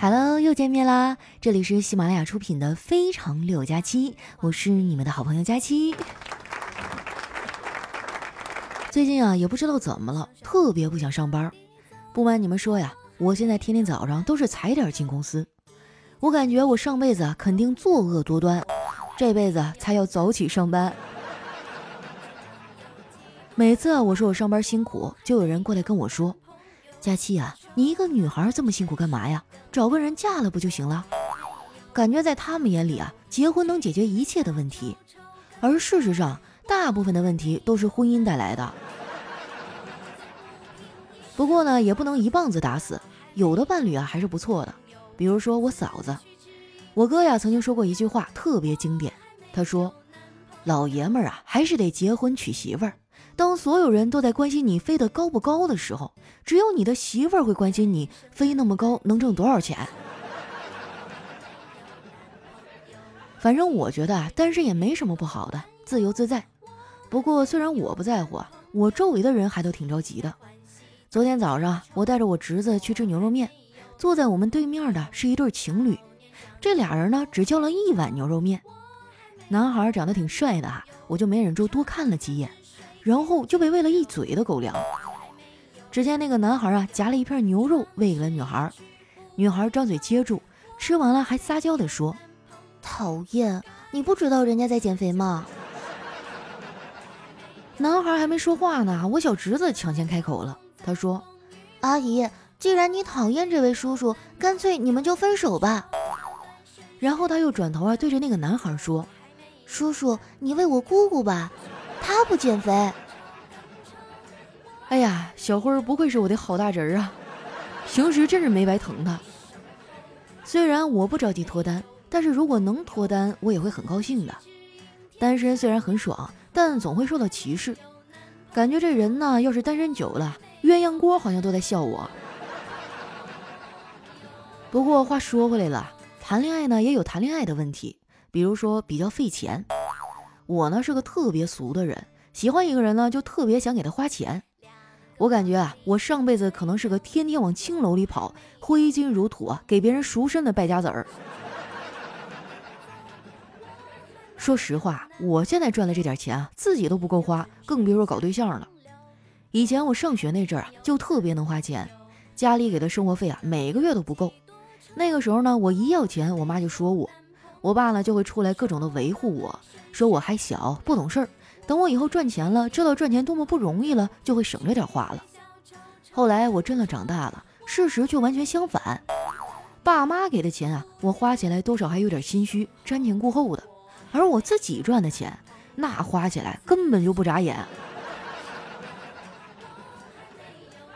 Hello，又见面啦！这里是喜马拉雅出品的《非常六加七》，我是你们的好朋友佳期。最近啊，也不知道怎么了，特别不想上班。不瞒你们说呀，我现在天天早上都是踩点进公司。我感觉我上辈子肯定作恶多端，这辈子才要早起上班。每次啊，我说我上班辛苦，就有人过来跟我说：“佳期啊，你一个女孩这么辛苦干嘛呀？找个人嫁了不就行了？”感觉在他们眼里啊，结婚能解决一切的问题，而事实上，大部分的问题都是婚姻带来的。不过呢，也不能一棒子打死，有的伴侣啊还是不错的。比如说我嫂子，我哥呀曾经说过一句话特别经典，他说：“老爷们儿啊，还是得结婚娶媳妇儿。”当所有人都在关心你飞得高不高的时候，只有你的媳妇儿会关心你飞那么高能挣多少钱。反正我觉得啊，单身也没什么不好的，自由自在。不过虽然我不在乎啊，我周围的人还都挺着急的。昨天早上，我带着我侄子去吃牛肉面，坐在我们对面的是一对情侣，这俩人呢只叫了一碗牛肉面。男孩长得挺帅的啊，我就没忍住多看了几眼。然后就被喂了一嘴的狗粮。只见那个男孩啊，夹了一片牛肉喂给了女孩，女孩张嘴接住，吃完了还撒娇的说：“讨厌，你不知道人家在减肥吗？” 男孩还没说话呢，我小侄子抢先开口了，他说：“阿姨，既然你讨厌这位叔叔，干脆你们就分手吧。”然后他又转头啊，对着那个男孩说：“叔叔，你喂我姑姑吧。”他不减肥。哎呀，小辉儿不愧是我的好大侄儿啊，平时真是没白疼他。虽然我不着急脱单，但是如果能脱单，我也会很高兴的。单身虽然很爽，但总会受到歧视。感觉这人呢，要是单身久了，鸳鸯锅好像都在笑我。不过话说回来了，谈恋爱呢也有谈恋爱的问题，比如说比较费钱。我呢是个特别俗的人，喜欢一个人呢就特别想给他花钱。我感觉啊，我上辈子可能是个天天往青楼里跑、挥金如土啊，给别人赎身的败家子儿。说实话，我现在赚的这点钱啊，自己都不够花，更别说搞对象了。以前我上学那阵儿啊，就特别能花钱，家里给的生活费啊，每个月都不够。那个时候呢，我一要钱，我妈就说我。我爸呢就会出来各种的维护我，说我还小不懂事儿，等我以后赚钱了，知道赚钱多么不容易了，就会省着点花了。后来我真的长大了，事实却完全相反，爸妈给的钱啊，我花起来多少还有点心虚，瞻前顾后的，而我自己赚的钱，那花起来根本就不眨眼。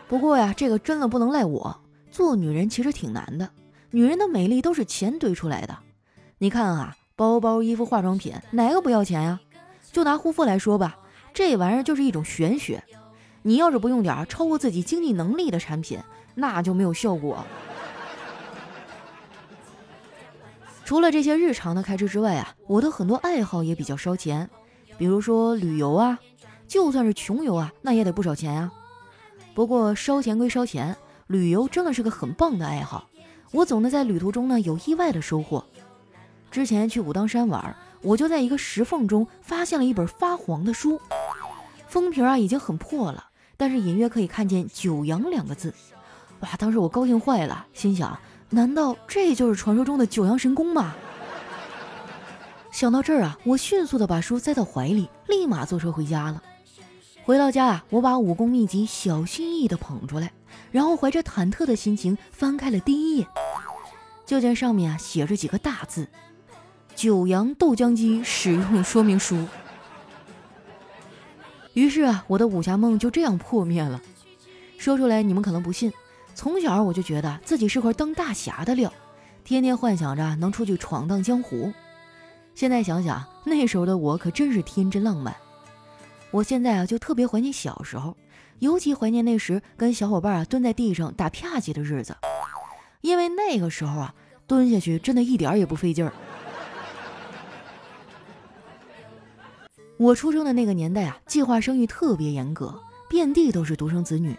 不过呀，这个真的不能赖我，做女人其实挺难的，女人的美丽都是钱堆出来的。你看啊，包包、衣服、化妆品，哪个不要钱呀？就拿护肤来说吧，这玩意儿就是一种玄学。你要是不用点超过自己经济能力的产品，那就没有效果。除了这些日常的开支之外啊，我的很多爱好也比较烧钱，比如说旅游啊，就算是穷游啊，那也得不少钱呀。不过烧钱归烧钱，旅游真的是个很棒的爱好，我总能在旅途中呢有意外的收获。之前去武当山玩，我就在一个石缝中发现了一本发黄的书，封皮啊已经很破了，但是隐约可以看见“九阳”两个字。哇，当时我高兴坏了，心想：难道这就是传说中的九阳神功吗？想到这儿啊，我迅速的把书塞到怀里，立马坐车回家了。回到家啊，我把武功秘籍小心翼翼的捧出来，然后怀着忐忑的心情翻开了第一页，就见上面啊写着几个大字。九阳豆浆机使用说明书。于是啊，我的武侠梦就这样破灭了。说出来你们可能不信，从小我就觉得自己是块当大侠的料，天天幻想着能出去闯荡江湖。现在想想，那时候的我可真是天真浪漫。我现在啊，就特别怀念小时候，尤其怀念那时跟小伙伴啊蹲在地上打啪叽的日子，因为那个时候啊，蹲下去真的一点也不费劲儿。我出生的那个年代啊，计划生育特别严格，遍地都是独生子女，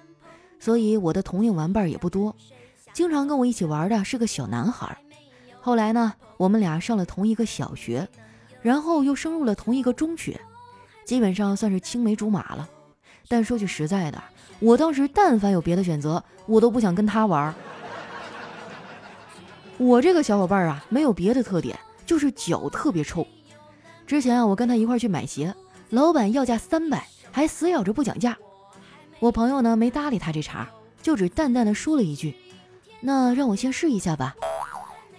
所以我的同龄玩伴也不多。经常跟我一起玩的是个小男孩。后来呢，我们俩上了同一个小学，然后又升入了同一个中学，基本上算是青梅竹马了。但说句实在的，我当时但凡有别的选择，我都不想跟他玩。我这个小伙伴啊，没有别的特点，就是脚特别臭。之前啊，我跟他一块去买鞋，老板要价三百，还死咬着不讲价。我朋友呢，没搭理他这茬，就只淡淡的说了一句：“那让我先试一下吧。”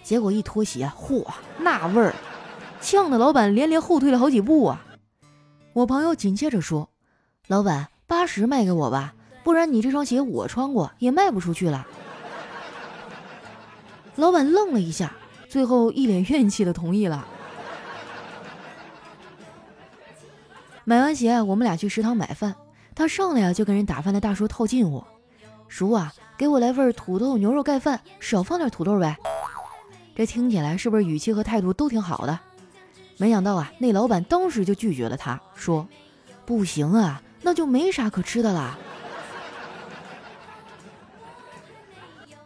结果一脱鞋，嚯，那味儿，呛得老板连连后退了好几步啊！我朋友紧接着说：“老板，八十卖给我吧，不然你这双鞋我穿过也卖不出去了。”老板愣了一下，最后一脸怨气的同意了。买完鞋，我们俩去食堂买饭。他上来呀，就跟人打饭的大叔套近乎：“叔啊，给我来份土豆牛肉盖饭，少放点土豆呗。”这听起来是不是语气和态度都挺好的？没想到啊，那老板当时就拒绝了他，说：“不行啊，那就没啥可吃的啦。”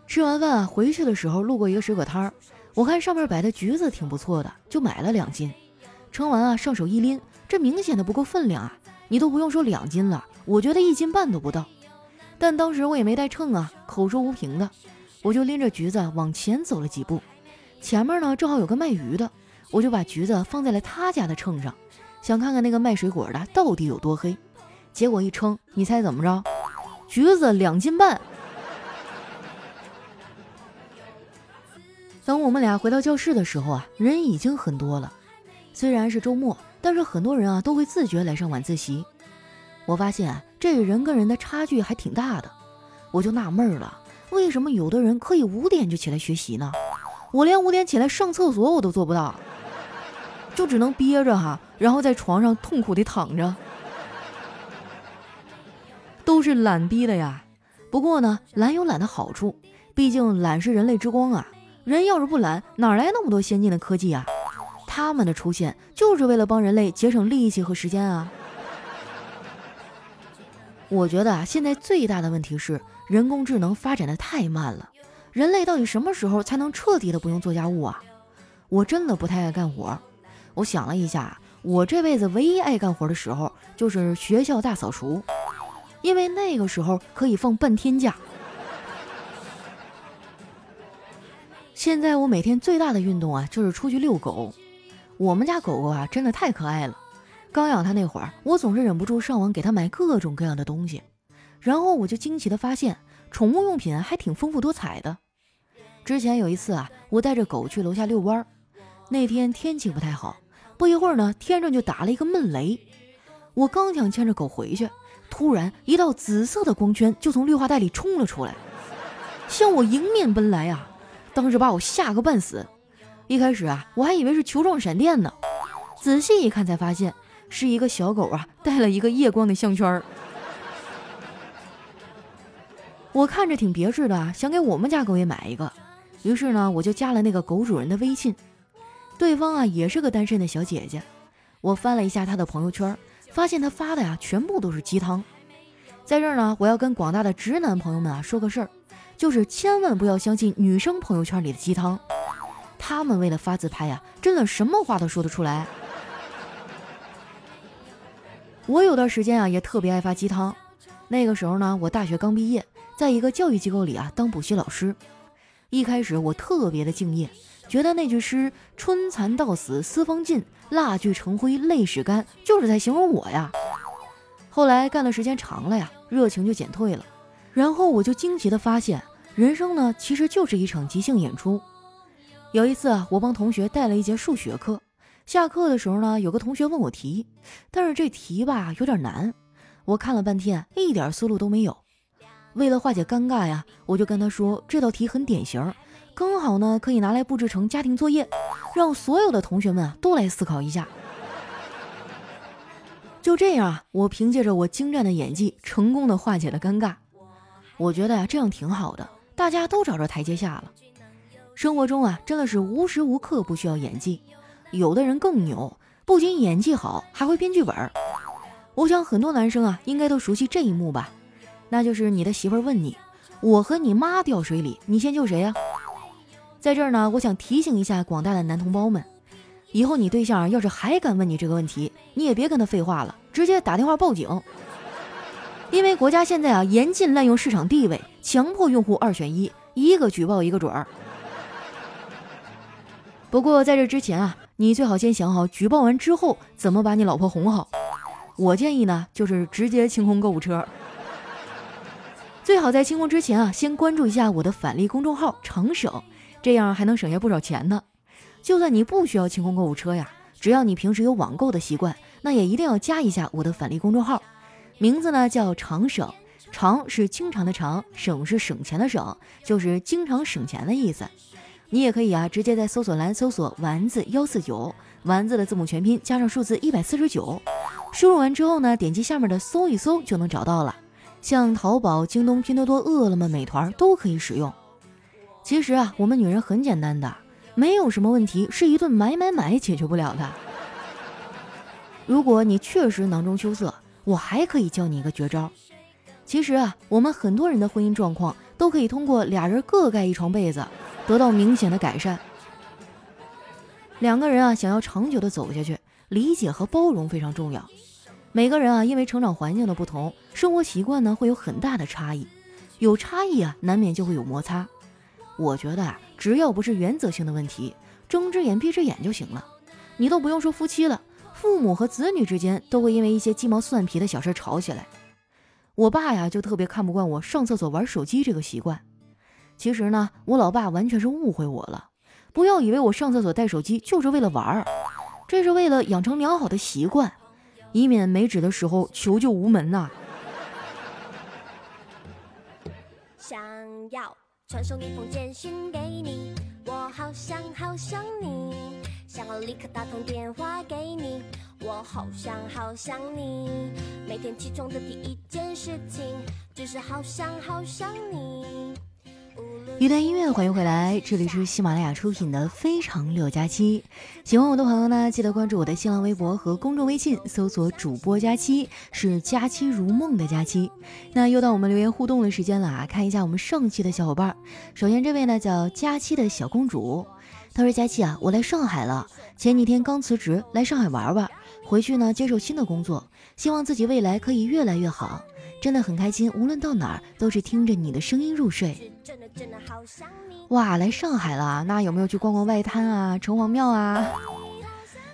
吃完饭啊，回去的时候路过一个水果摊儿，我看上面摆的橘子挺不错的，就买了两斤。称完啊，上手一拎，这明显的不够分量啊！你都不用说两斤了，我觉得一斤半都不到。但当时我也没带秤啊，口说无凭的，我就拎着橘子往前走了几步。前面呢正好有个卖鱼的，我就把橘子放在了他家的秤上，想看看那个卖水果的到底有多黑。结果一称，你猜怎么着？橘子两斤半。等我们俩回到教室的时候啊，人已经很多了。虽然是周末，但是很多人啊都会自觉来上晚自习。我发现，这人跟人的差距还挺大的。我就纳闷了，为什么有的人可以五点就起来学习呢？我连五点起来上厕所我都做不到，就只能憋着哈，然后在床上痛苦地躺着。都是懒逼的呀。不过呢，懒有懒的好处，毕竟懒是人类之光啊。人要是不懒，哪来那么多先进的科技啊？他们的出现就是为了帮人类节省力气和时间啊！我觉得啊，现在最大的问题是人工智能发展的太慢了。人类到底什么时候才能彻底的不用做家务啊？我真的不太爱干活。我想了一下，我这辈子唯一爱干活的时候就是学校大扫除，因为那个时候可以放半天假。现在我每天最大的运动啊，就是出去遛狗。我们家狗狗啊，真的太可爱了。刚养它那会儿，我总是忍不住上网给它买各种各样的东西，然后我就惊奇的发现，宠物用品还挺丰富多彩的。之前有一次啊，我带着狗去楼下遛弯儿，那天天气不太好，不一会儿呢，天上就打了一个闷雷。我刚想牵着狗回去，突然一道紫色的光圈就从绿化带里冲了出来，向我迎面奔来啊！当时把我吓个半死，一开始啊，我还以为是球状闪电呢，仔细一看才发现是一个小狗啊，带了一个夜光的项圈。我看着挺别致的，想给我们家狗也买一个，于是呢，我就加了那个狗主人的微信，对方啊也是个单身的小姐姐。我翻了一下她的朋友圈，发现她发的呀全部都是鸡汤。在这儿呢，我要跟广大的直男朋友们啊说个事儿。就是千万不要相信女生朋友圈里的鸡汤，他们为了发自拍呀，真的什么话都说得出来。我有段时间啊，也特别爱发鸡汤。那个时候呢，我大学刚毕业，在一个教育机构里啊当补习老师。一开始我特别的敬业，觉得那句诗“春蚕到死丝方尽，蜡炬成灰泪始干”就是在形容我呀。后来干的时间长了呀，热情就减退了。然后我就惊奇的发现，人生呢其实就是一场即兴演出。有一次啊，我帮同学带了一节数学课，下课的时候呢，有个同学问我题，但是这题吧有点难，我看了半天，一点思路都没有。为了化解尴尬呀，我就跟他说这道题很典型，刚好呢可以拿来布置成家庭作业，让所有的同学们啊都来思考一下。就这样啊，我凭借着我精湛的演技，成功的化解了尴尬。我觉得呀，这样挺好的，大家都找着台阶下了。生活中啊，真的是无时无刻不需要演技。有的人更牛，不仅演技好，还会编剧本。我想很多男生啊，应该都熟悉这一幕吧？那就是你的媳妇儿问你：“我和你妈掉水里，你先救谁呀？在这儿呢，我想提醒一下广大的男同胞们，以后你对象要是还敢问你这个问题，你也别跟他废话了，直接打电话报警。因为国家现在啊严禁滥用市场地位，强迫用户二选一，一个举报一个准儿。不过在这之前啊，你最好先想好举报完之后怎么把你老婆哄好。我建议呢，就是直接清空购物车。最好在清空之前啊，先关注一下我的返利公众号“长省”，这样还能省下不少钱呢。就算你不需要清空购物车呀，只要你平时有网购的习惯，那也一定要加一下我的返利公众号。名字呢叫长省，长是经常的长，省是省钱的省，就是经常省钱的意思。你也可以啊，直接在搜索栏搜索“丸子幺四九”，丸子的字母全拼加上数字一百四十九，输入完之后呢，点击下面的搜一搜就能找到了。像淘宝、京东、拼多多、饿了么、美团都可以使用。其实啊，我们女人很简单的，没有什么问题是一顿买买买解决不了的。如果你确实囊中羞涩，我还可以教你一个绝招。其实啊，我们很多人的婚姻状况都可以通过俩人各盖一床被子得到明显的改善。两个人啊，想要长久的走下去，理解和包容非常重要。每个人啊，因为成长环境的不同，生活习惯呢会有很大的差异。有差异啊，难免就会有摩擦。我觉得啊，只要不是原则性的问题，睁只眼闭只眼就行了。你都不用说夫妻了。父母和子女之间都会因为一些鸡毛蒜皮的小事吵起来。我爸呀就特别看不惯我上厕所玩手机这个习惯。其实呢，我老爸完全是误会我了。不要以为我上厕所带手机就是为了玩儿，这是为了养成良好的习惯，以免没纸的时候求救无门呐。想要传送一封简讯给你，我好想好想你。想要立刻打通电话给你，我好想好想你。每天起床的第一件事情，就是好想好想你。一段音乐，欢迎回来，这里是喜马拉雅出品的《非常六加七》。喜欢我的朋友呢，记得关注我的新浪微博和公众微信，搜索主播佳期，是佳期如梦的佳期。那又到我们留言互动的时间了啊！看一下我们上期的小伙伴，首先这位呢叫佳期的小公主。他说：“佳期啊，我来上海了，前几天刚辞职来上海玩玩，回去呢接受新的工作，希望自己未来可以越来越好，真的很开心，无论到哪儿都是听着你的声音入睡。哇，来上海了，那有没有去逛逛外滩啊、城隍庙啊？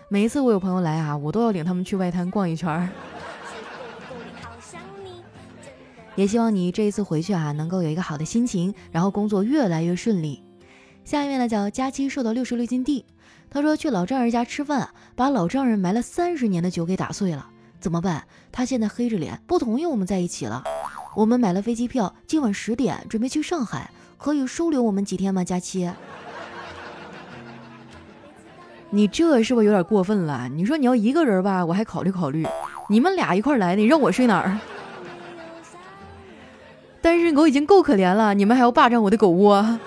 每一次我有朋友来啊，我都要领他们去外滩逛一圈儿。也希望你这一次回去啊，能够有一个好的心情，然后工作越来越顺利。”下一位呢叫佳期瘦到六十六斤地，他说去老丈人家吃饭，把老丈人埋了三十年的酒给打碎了，怎么办？他现在黑着脸不同意我们在一起了。我们买了飞机票，今晚十点准备去上海，可以收留我们几天吗？佳期，你这是不是有点过分了？你说你要一个人吧，我还考虑考虑，你们俩一块来，你让我睡哪儿？单身狗已经够可怜了，你们还要霸占我的狗窝？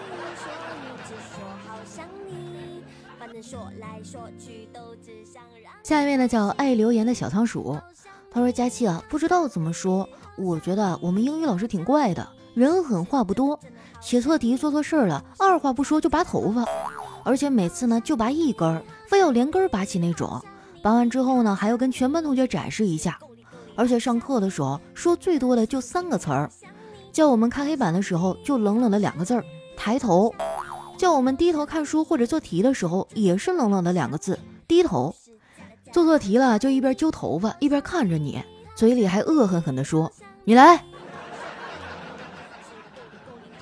下一位呢叫爱留言的小仓鼠，他说：“佳期啊，不知道怎么说，我觉得我们英语老师挺怪的，人狠话不多，写错题做错事了，二话不说就拔头发，而且每次呢就拔一根儿，非要连根拔起那种，拔完之后呢还要跟全班同学展示一下，而且上课的时候说最多的就三个词儿，叫我们看黑板的时候就冷冷的两个字儿抬头，叫我们低头看书或者做题的时候也是冷冷的两个字低头。”做错题了，就一边揪头发一边看着你，嘴里还恶狠狠地说：“你来。”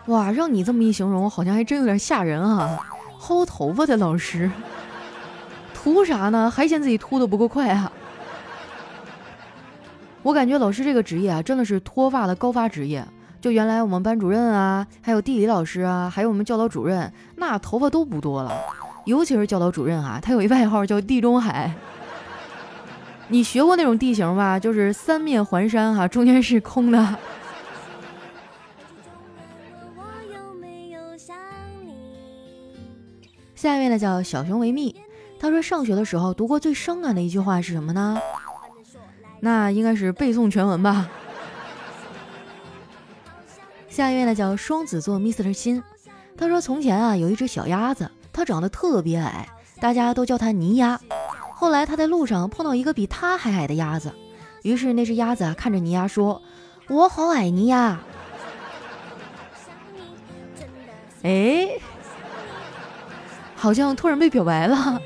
哇，让你这么一形容，好像还真有点吓人啊！薅头发的老师，图啥呢？还嫌自己秃的不够快啊？我感觉老师这个职业啊，真的是脱发的高发职业。就原来我们班主任啊，还有地理老师啊，还有我们教导主任，那头发都不多了。尤其是教导主任啊，他有一外号叫“地中海”。你学过那种地形吧？就是三面环山哈，中间是空的。下一位呢叫小熊维密，他说上学的时候读过最伤感的一句话是什么呢？那应该是背诵全文吧。下一位呢叫双子座 Mr 心，他说从前啊有一只小鸭子，它长得特别矮，大家都叫它泥鸭。后来他在路上碰到一个比他还矮的鸭子，于是那只鸭子啊看着泥鸭说：“我好矮，泥鸭。”哎，好像突然被表白了。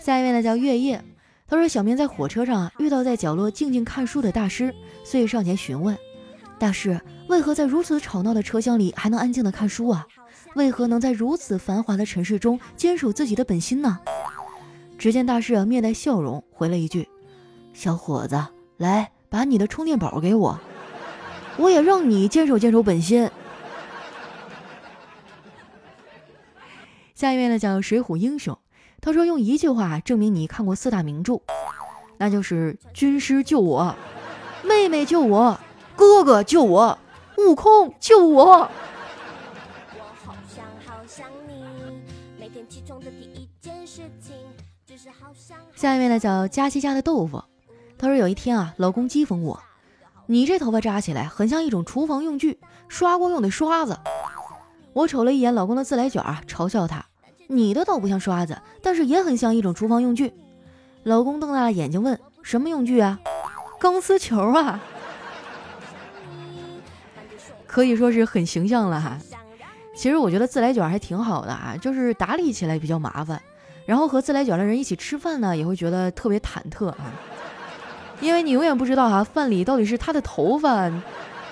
下一位呢叫月夜，他说小明在火车上啊遇到在角落静静看书的大师，所以上前询问大师为何在如此吵闹的车厢里还能安静的看书啊？为何能在如此繁华的城市中坚守自己的本心呢？只见大师啊面带笑容回了一句：“小伙子，来把你的充电宝给我，我也让你坚守坚守本心。”下一位呢叫水浒英雄。他说：“用一句话证明你看过四大名著，那就是军师救我，妹妹救我，哥哥救我，悟空救我。”下一位呢叫佳琪家的豆腐。他说有一天啊，老公讥讽我：“你这头发扎起来很像一种厨房用具，刷锅用的刷子。”我瞅了一眼老公的自来卷啊，嘲笑他。你的倒不像刷子，但是也很像一种厨房用具。老公瞪大了眼睛问：“什么用具啊？”钢丝球啊，可以说是很形象了哈。其实我觉得自来卷还挺好的啊，就是打理起来比较麻烦，然后和自来卷的人一起吃饭呢，也会觉得特别忐忑啊，因为你永远不知道哈，饭里到底是他的头发，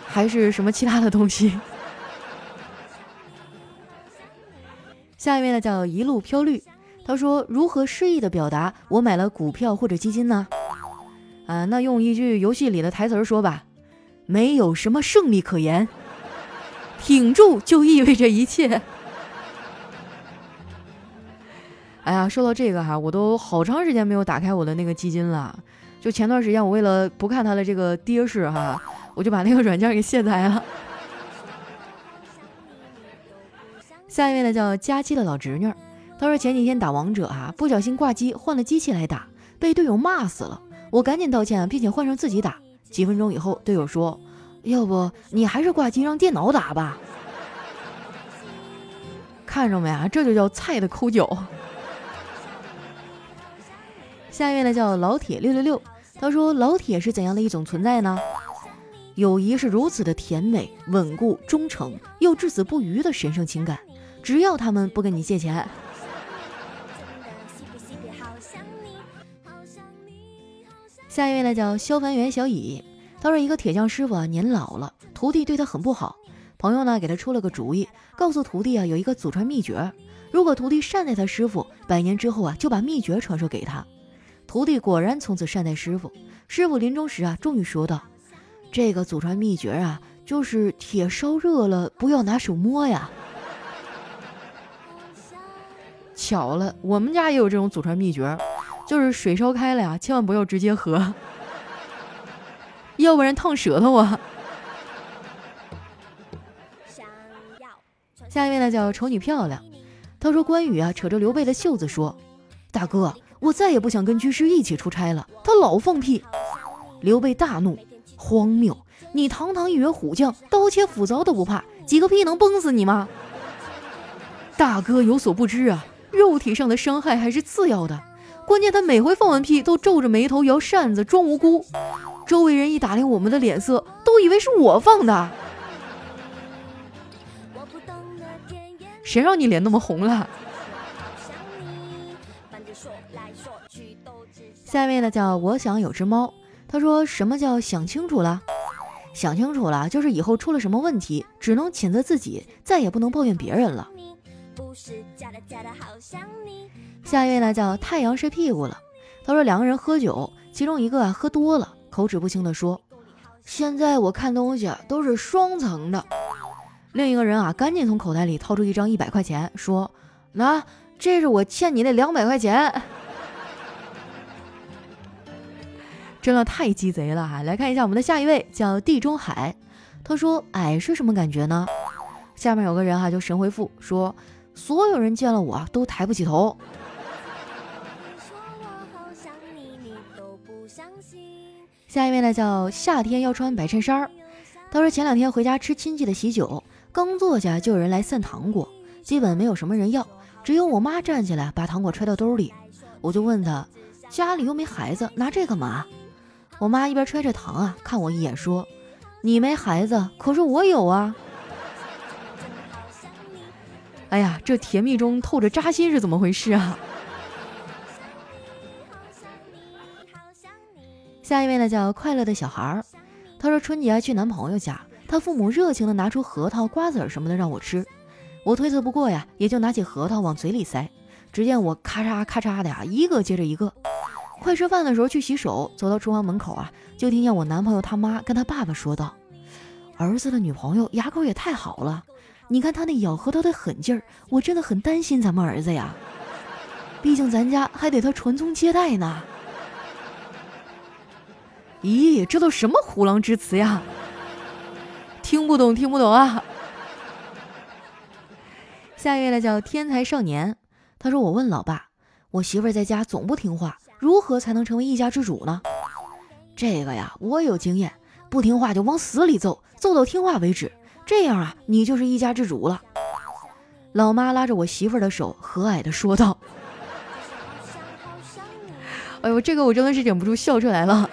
还是什么其他的东西。下一位呢叫一路飘绿，他说如何诗意的表达我买了股票或者基金呢？啊，那用一句游戏里的台词说吧，没有什么胜利可言，挺住就意味着一切。哎呀，说到这个哈，我都好长时间没有打开我的那个基金了。就前段时间我为了不看它的这个跌势哈，我就把那个软件给卸载了。下一位呢叫佳期的老侄女，她说前几天打王者啊，不小心挂机换了机器来打，被队友骂死了。我赶紧道歉，并且换上自己打。几分钟以后，队友说：“要不你还是挂机让电脑打吧。”看着没啊？这就叫菜的抠脚。下一位呢叫老铁六六六，他说老铁是怎样的一种存在呢？友谊是如此的甜美、稳固、忠诚又至死不渝的神圣情感。只要他们不跟你借钱。下一位呢，叫消防员小乙。他说，一个铁匠师傅啊，年老了，徒弟对他很不好。朋友呢，给他出了个主意，告诉徒弟啊，有一个祖传秘诀，如果徒弟善待他师傅，百年之后啊，就把秘诀传授给他。徒弟果然从此善待师傅。师傅临终时啊，终于说道：“这个祖传秘诀啊，就是铁烧热了，不要拿手摸呀。”巧了，我们家也有这种祖传秘诀，就是水烧开了呀，千万不要直接喝，要不然烫舌头啊。下一位呢叫丑女漂亮，她说关羽啊扯着刘备的袖子说：“大哥，我再也不想跟军师一起出差了，他老放屁。”刘备大怒：“荒谬！你堂堂一员虎将，刀切斧凿都不怕，几个屁能崩死你吗？”大哥有所不知啊。肉体上的伤害还是次要的，关键他每回放完屁都皱着眉头摇扇子装无辜，周围人一打量我们的脸色，都以为是我放的。谁让你脸那么红了？下一位呢，叫我想有只猫。他说什么叫想清楚了？想清楚了，就是以后出了什么问题，只能谴责自己，再也不能抱怨别人了。下一位呢叫太阳晒屁股了。他说两个人喝酒，其中一个啊喝多了，口齿不清地说：“现在我看东西都是双层的。”另一个人啊赶紧从口袋里掏出一张一百块钱，说：“那这是我欠你那两百块钱。”真的太鸡贼了哈！来看一下我们的下一位叫地中海。他说矮是什么感觉呢？下面有个人哈就神回复说。所有人见了我都抬不起头。下一位呢叫夏天要穿白衬衫儿。他说前两天回家吃亲戚的喜酒，刚坐下就有人来散糖果，基本没有什么人要，只有我妈站起来把糖果揣到兜里。我就问他，家里又没孩子，拿这干嘛？我妈一边揣着糖啊，看我一眼说：“你没孩子，可是我有啊。”哎呀，这甜蜜中透着扎心是怎么回事啊？下一位呢，叫快乐的小孩儿。他说春节去男朋友家，他父母热情的拿出核桃、瓜子什么的让我吃，我推测不过呀，也就拿起核桃往嘴里塞。只见我咔嚓咔嚓的呀，一个接着一个。快吃饭的时候去洗手，走到厨房门口啊，就听见我男朋友他妈跟他爸爸说道：“儿子的女朋友牙口也太好了。”你看他那咬核桃的狠劲儿，我真的很担心咱们儿子呀。毕竟咱家还得他传宗接代呢。咦，这都什么虎狼之词呀？听不懂，听不懂啊！下一位呢叫天才少年，他说：“我问老爸，我媳妇在家总不听话，如何才能成为一家之主呢？”这个呀，我有经验，不听话就往死里揍，揍到听话为止。这样啊，你就是一家之主了。老妈拉着我媳妇儿的手，和蔼的说道：“ 哎呦，这个我真的是忍不住笑出来了，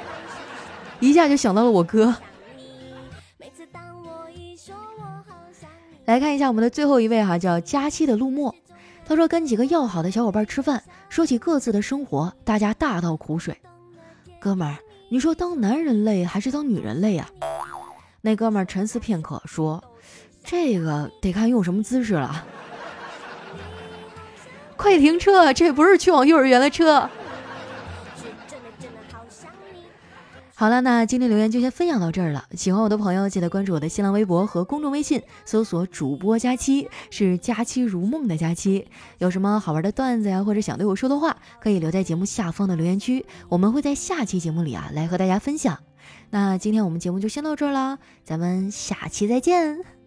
一下就想到了我哥。”来看一下我们的最后一位哈，叫佳期的陆墨。他说跟几个要好的小伙伴吃饭，说起各自的生活，大家大倒苦水。哥们儿，你说当男人累还是当女人累啊？那哥们儿沉思片刻，说：“这个得看用什么姿势了。快停车，这不是去往幼儿园的车。”好了，那今天留言就先分享到这儿了。喜欢我的朋友，记得关注我的新浪微博和公众微信，搜索“主播佳期”，是“佳期如梦”的佳期。有什么好玩的段子呀，或者想对我说的话，可以留在节目下方的留言区，我们会在下期节目里啊来和大家分享。那今天我们节目就先到这儿了，咱们下期再见。